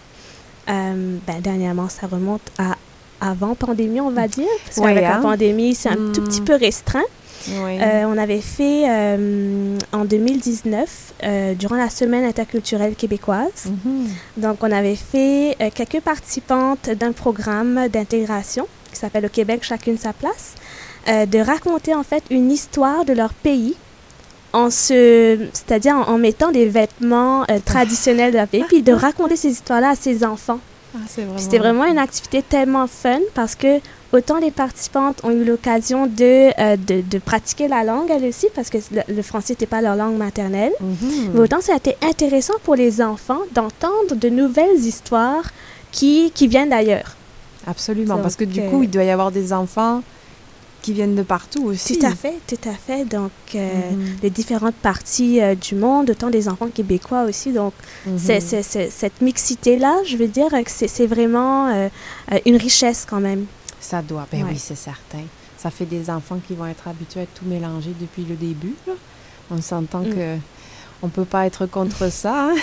ben, dernièrement, ça remonte à avant pandémie, on va dire, parce Ouais, qu'avec la hein? pandémie, c'est un tout petit Mhm. peu restreint. Oui. Euh, on avait fait euh, en 2019, euh, durant la semaine interculturelle québécoise. Mhm. Donc, on avait fait quelques participantes d'un programme d'intégration qui s'appelle Au Québec, chacune sa place, de raconter en fait une histoire de leur pays. En se, c'est-à-dire en, en mettant des vêtements euh, traditionnels de leur pays, puis de raconter ces histoires-là à ses enfants. Ah, vraiment... C'était vraiment une activité tellement fun parce que autant les participantes ont eu l'occasion de, euh, de, de pratiquer la langue elles aussi parce que le, le français n'était pas leur langue maternelle. Mhm. Mais autant ça a été intéressant pour les enfants d'entendre de nouvelles histoires qui, qui viennent d'ailleurs. Absolument. Donc, Parce que du euh, coup, il doit y avoir des enfants qui viennent de partout aussi. Tout à fait, tout à fait. Donc, euh, Mhm. les différentes parties euh, du monde, autant des enfants québécois aussi. Donc, c'est- cette mixité-là, je veux dire que c'est, vraiment euh, euh, une richesse quand même. Ça doit. Ben Ouais. oui, c'est certain. Ça fait des enfants qui vont être habitués à tout mélanger depuis le début. là. On s'entend Mm. que on peut pas être contre ça. hein.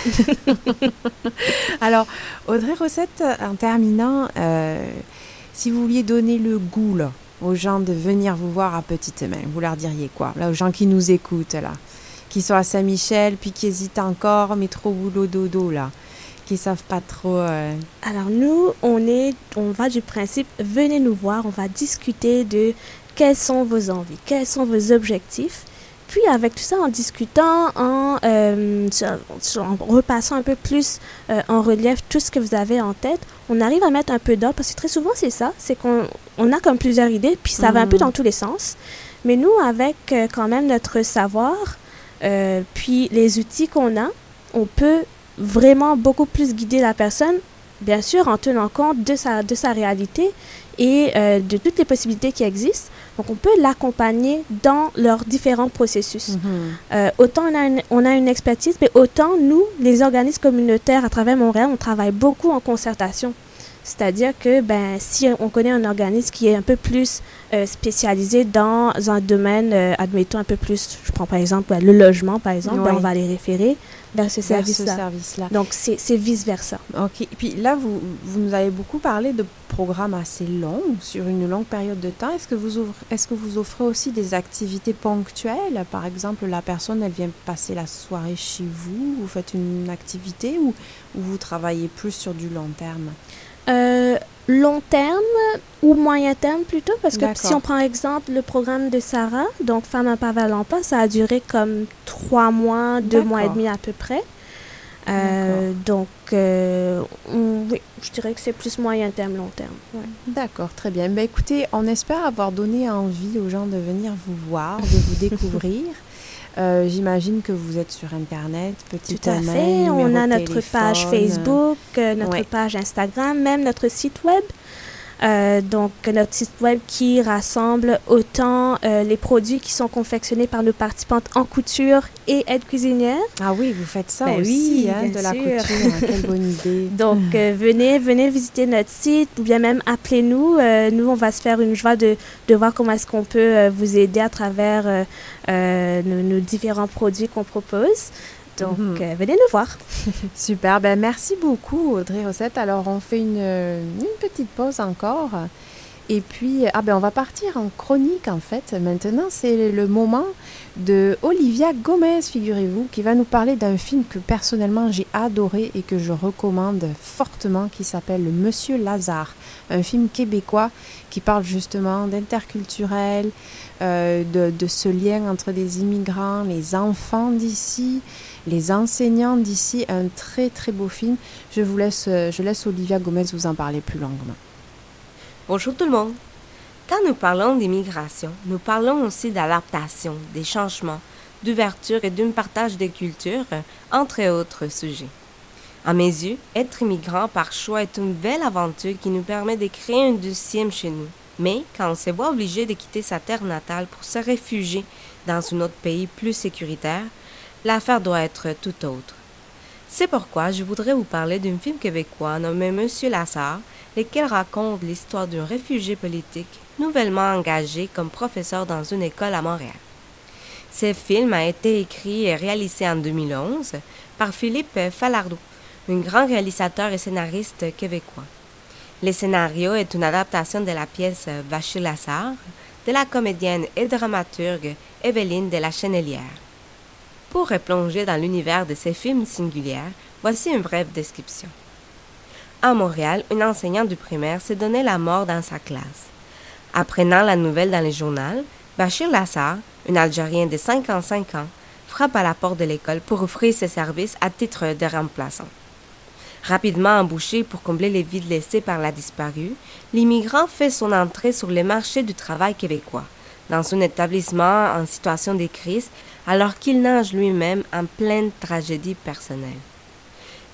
Alors, Audrey Rossette, en terminant, euh, si vous vouliez donner le goût là, aux gens de venir vous voir à Petite Main, vous leur diriez quoi? Là, aux gens qui nous écoutent là, qui sont à Saint-Michel, puis qui hésitent encore, mais trop boulot dodo là, qui savent pas trop. euh, Alors nous, on est, on va du principe, venez nous voir, on va discuter de quelles sont vos envies, quels sont vos objectifs. Puis avec tout ça, en discutant, en, euh, en repassant un peu plus euh, en relief tout ce que vous avez en tête, on arrive à mettre un peu d'ordre, parce que très souvent c'est ça, c'est qu'on on a comme plusieurs idées, puis ça va un peu Mhm. dans tous les sens. Mais nous, avec euh, quand même notre savoir, puis les outils qu'on a, on peut vraiment beaucoup plus guider la personne, bien sûr en tenant compte de sa, de sa réalité et euh, de toutes les possibilités qui existent. Donc on peut l'accompagner dans leurs différents processus. Mhm. Euh, autant on a, une, on a une expertise, mais autant nous, les organismes communautaires à travers Montréal, on travaille beaucoup en concertation. C'est-à-dire que ben, si on connaît un organisme qui est un peu plus euh, spécialisé dans un domaine, euh, admettons un peu plus, je prends par exemple le logement, par exemple, ben, on va les référer vers ce service-là. service-là. Donc c'est c'est vice-versa. OK. Puis là, vous, vous nous avez beaucoup parlé de programmes assez longs, sur une longue période de temps. Est-ce que, vous ouvrez- est-ce que vous offrez aussi des activités ponctuelles? Par exemple, la personne, elle vient passer la soirée chez vous, vous faites une activité ou, ou vous travaillez plus sur du long terme? Euh, long terme ou moyen terme plutôt, parce que si on prend exemple le programme de Sarah, donc Femme à l'emploi, ça a duré comme trois mois, deux mois et demi à peu près. Euh, donc, euh, on- oui, je dirais que c'est plus moyen terme, long terme. ouais. D'accord, très bien. Ben, écoutez, on espère avoir donné envie aux gens de venir vous voir, de vous découvrir. Euh, J'imagine que vous êtes sur Internet, petit Tout à fait. On a notre page Facebook, euh, notre Ouais. page Instagram, même notre site web. Euh, donc, notre site web qui rassemble autant euh, les produits qui sont confectionnés par nos participantes en couture et aide cuisinière. Ah oui, vous faites ça Ben aussi, oui, hein, de la couture. hein, Quelle bonne idée. Donc, euh, venez, venez visiter notre site ou bien même appelez-nous. Nous, on va se faire une joie de, de voir comment est-ce qu'on peut vous aider à travers nos, nos différents produits qu'on propose. Donc, Mhm. euh, venez nous voir. Super, ben merci beaucoup Audrey Rosette. Alors on fait une, une petite pause encore. Et puis, ah ben on va partir en chronique en fait. Maintenant, c'est le moment de Olivia Gomez, figurez-vous, qui va nous parler d'un film que personnellement j'ai adoré et que je recommande fortement, qui s'appelle Le Monsieur Lazare. Un film québécois qui parle justement d'interculturel, euh, de, de ce lien entre des immigrants, les enfants d'ici, les enseignants d'ici. Un très très beau film. Je vous laisse, euh, je laisse Olivia Gomez vous en parler plus longuement. Bonjour tout le monde. Quand nous parlons d'immigration, nous parlons aussi d'adaptation, des changements, d'ouverture et d'un partage des cultures, entre autres sujets. À mes yeux, être immigrant par choix est une belle aventure qui nous permet de créer un deuxième chez nous. Mais quand on se voit obligé de quitter sa terre natale pour se réfugier dans un autre pays plus sécuritaire, l'affaire doit être tout autre. C'est pourquoi je voudrais vous parler d'un film québécois nommé Monsieur Lassard, lequel raconte l'histoire d'un réfugié politique nouvellement engagé comme professeur dans une école à Montréal. Ce film a été écrit et réalisé en 2011 par Philippe Falardeau, un grand réalisateur et scénariste québécois. Le scénario est une adaptation de la pièce Vacher Lassard de la comédienne et dramaturge Evelyne de la Chenelière. Pour replonger dans l'univers de ces films singuliers, voici une brève description. À Montréal, une enseignante du primaire s'est donné la mort dans sa classe. Apprenant la nouvelle dans le journal, Bachir Lassar, un Algérien de 55 ans, frappe à la porte de l'école pour offrir ses services à titre de remplaçant. Rapidement embauché pour combler les vides laissés par la disparue, l'immigrant fait son entrée sur le marché du travail québécois, dans un établissement en situation de crise, alors qu'il nage lui-même en pleine tragédie personnelle.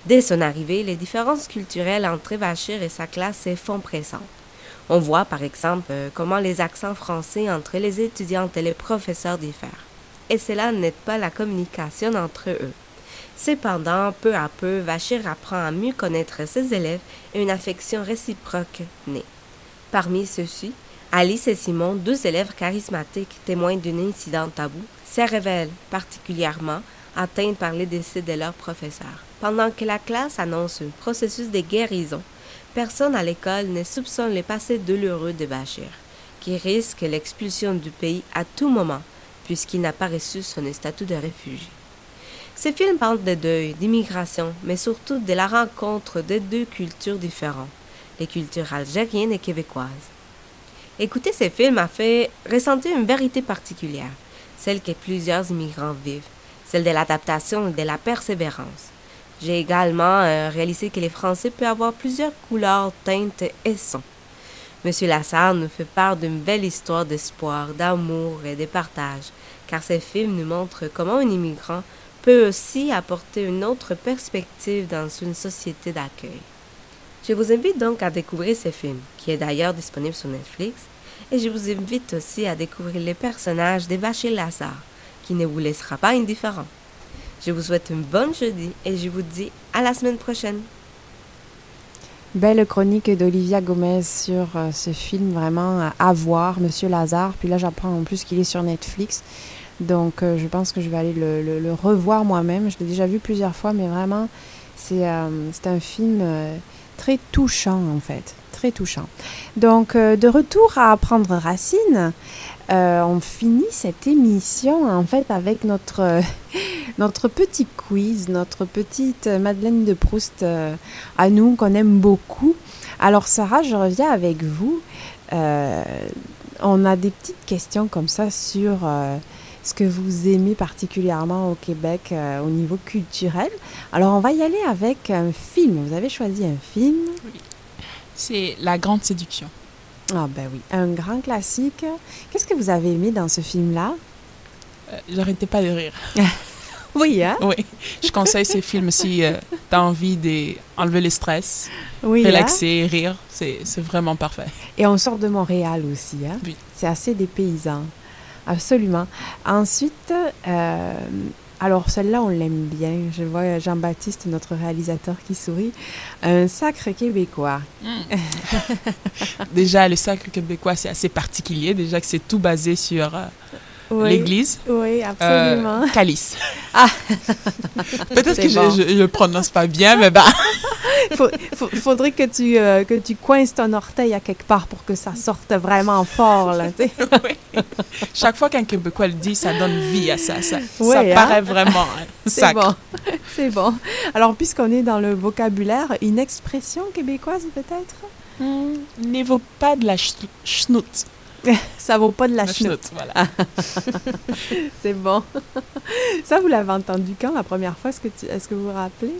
Dès son arrivée, les différences culturelles entre Bachir et sa classe se font pressantes. On voit par exemple euh, comment les accents français entre les étudiantes et les professeurs diffèrent. Et cela n'aide pas la communication entre eux. Cependant, peu à peu, Vachir apprend à mieux connaître ses élèves et une affection réciproque naît. Parmi ceux-ci, Alice et Simon, deux élèves charismatiques témoins d'un incident tabou, se révèlent particulièrement atteints par les décès de leurs professeurs. Pendant que la classe annonce un processus de guérison, personne à l'école ne soupçonne le passé douloureux de Bachir, qui risque l'expulsion du pays à tout moment, puisqu'il n'a pas reçu son statut de réfugié. Ce film parle de deuil, d'immigration, mais surtout de la rencontre de deux cultures différentes, les cultures algériennes et québécoises. Écouter ce film a fait ressentir une vérité particulière. celle que plusieurs immigrants vivent, celle de l'adaptation et de la persévérance. J'ai également euh, réalisé que les Français peuvent avoir plusieurs couleurs, teintes et sons. Monsieur Lassard nous fait part d'une belle histoire d'espoir, d'amour et de partage, car ce film nous montre comment un immigrant peut aussi apporter une autre perspective dans une société d'accueil. Je vous invite donc à découvrir ce film, qui est d'ailleurs disponible sur Netflix, et je vous invite aussi à découvrir les personnages d'Evaché Lazare, qui ne vous laissera pas indifférent. Je vous souhaite une bonne jeudi et je vous dis à la semaine prochaine. Belle chronique d'Olivia Gomez sur euh, ce film vraiment à voir, Monsieur Lazare. Puis là, j'apprends en plus qu'il est sur Netflix. Donc, euh, je pense que je vais aller le, le- le revoir moi-même. Je l'ai déjà vu plusieurs fois, mais vraiment, c'est euh, un film euh, très touchant, en fait. Touchant. Donc, euh, de retour à Apprendre Racine, euh, on finit cette émission, en fait, avec notre, notre petit quiz, notre petite Madeleine de Proust euh, à nous, qu'on aime beaucoup. Alors, Sarah, je reviens avec vous. On a des petites questions comme ça sur ce que vous aimez particulièrement au Québec au niveau culturel. Alors, on va y aller avec un film. Vous avez choisi un film. C'est La Grande Séduction. Ah ben oui, un grand classique. Qu'est-ce que vous avez aimé dans ce film-là? Euh, J'arrêtais pas de rire. Oui, hein? Oui. Je conseille ce film si euh, tu as envie d'enlever le stress, Oui, relaxer, rire. C'est c'est vraiment parfait. Et on sort de Montréal aussi. Hein? Oui. C'est assez dépaysant. Absolument. Ensuite, euh, alors celle-là, on l'aime bien. Je vois Jean-Baptiste, notre réalisateur, qui sourit. Un sacre québécois. Déjà, le sacre québécois, c'est assez particulier. Déjà que c'est tout basé sur euh, Oui. l'église? Oui, absolument. Euh, calice. Ah. Peut-être que je- bon. je ne le prononce pas bien, mais bah. Faut- faut- faudrait que tu, euh, que tu coinces ton orteil à quelque part pour que ça sorte vraiment fort. Là. Chaque fois qu'un Québécois le dit, ça donne vie à ça. Ça, ça Ouais, hein? paraît vraiment C'est bon. C'est bon. Alors, puisqu'on est dans le vocabulaire, une expression québécoise peut-être? Ne vaut pas de la ch- schnout. Ça vaut pas de la La chenoute. voilà. C'est bon. Ça, vous l'avez entendu quand la première fois? Est-ce que, tu- est-ce que vous vous rappelez?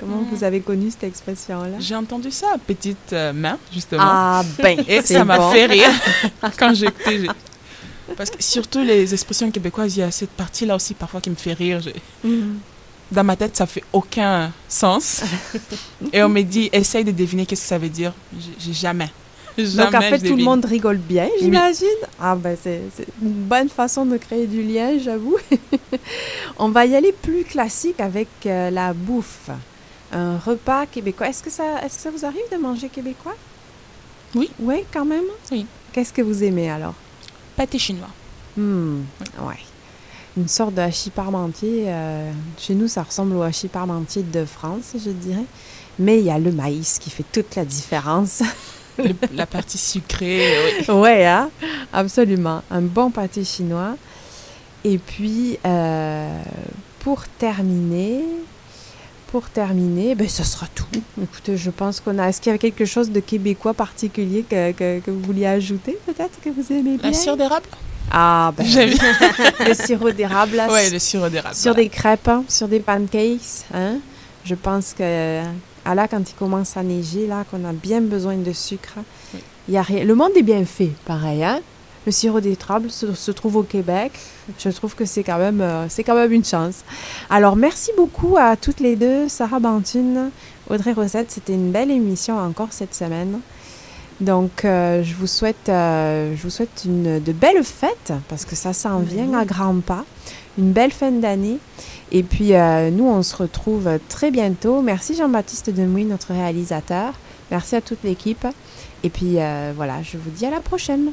Comment Hmm. vous avez connu cette expression-là? J'ai entendu ça à petite euh, main, justement. Ah, ben, Et ça m'a bon. fait rire quand j'ai écouté. Parce que surtout les expressions québécoises, il y a cette partie-là aussi parfois qui me fait rire. Mhm. Dans ma tête, ça fait aucun sens. Et on me dit, essaye de deviner qu'est-ce que ça veut dire. J'ai- J'ai jamais. Donc, en fait, tout le monde rigole bien, Oui. j'imagine. Ah, ben, c'est une bonne façon de créer du lien, j'avoue. On va y aller plus classique avec euh, la bouffe. Un repas québécois. Est-ce que, ça, est-ce que ça vous arrive de manger québécois? Oui. Oui, quand même? Oui. Qu'est-ce que vous aimez alors? Pâté chinois. Hmm, ouais. Une sorte de hachis parmentier. euh, chez nous, ça ressemble au hachis parmentier de France, je dirais. Mais il y a le maïs qui fait toute la différence. Le- la partie sucrée, oui. ouais, hein? absolument. Un bon pâté chinois. Et puis, euh, pour terminer, pour terminer, ben, ce sera tout. Écoutez, je pense qu'on a. Est-ce qu'il y avait quelque chose de québécois particulier que, que, que vous vouliez ajouter, peut-être, que vous aimez bien? La cire d'érable? Ah, ben. J'aime. le sirop d'érable. Ouais, le sirop d'érable. Sur voilà. des crêpes, hein, sur des pancakes. Hein? Je pense que ah là, quand il commence à neiger, là, qu'on a bien besoin de sucre, il y a rien. Le monde est bien fait, pareil. Hein? Le sirop d'érable se, se trouve au Québec. Je trouve que c'est quand même, euh, c'est quand même une chance. Alors, merci beaucoup à toutes les deux, Sarah Bantune, Audrey Rosette. C'était une belle émission encore cette semaine. Donc, euh, je vous souhaite, euh, je vous souhaite une, de belles fêtes parce que ça s'en vient à grands pas. Une belle fin d'année. Et puis, euh, nous, on se retrouve très bientôt. Merci Jean-Baptiste Demouy, notre réalisateur. Merci à toute l'équipe. Et puis, euh, voilà, je vous dis à la prochaine.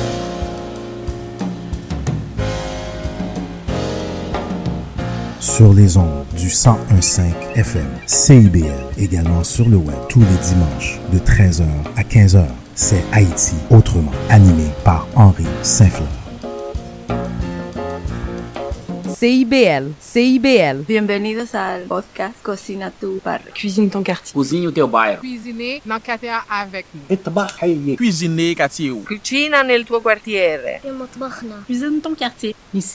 Sur les ondes du 1015 FM CIBL, également sur le web tous les dimanches de 13h à 15h. C'est Haïti autrement, animé par Henri Saint-Fleur. CIBL, CIBL. Bienvenidos al podcast Cocina tu Bar. Cuisine ton quartier. Cozinhe o teu bairro. Cuisiner dans quartier avec nous. Cuisiner quartier. Cucina nel tuo quartiere. Cuisine ton quartier. Ici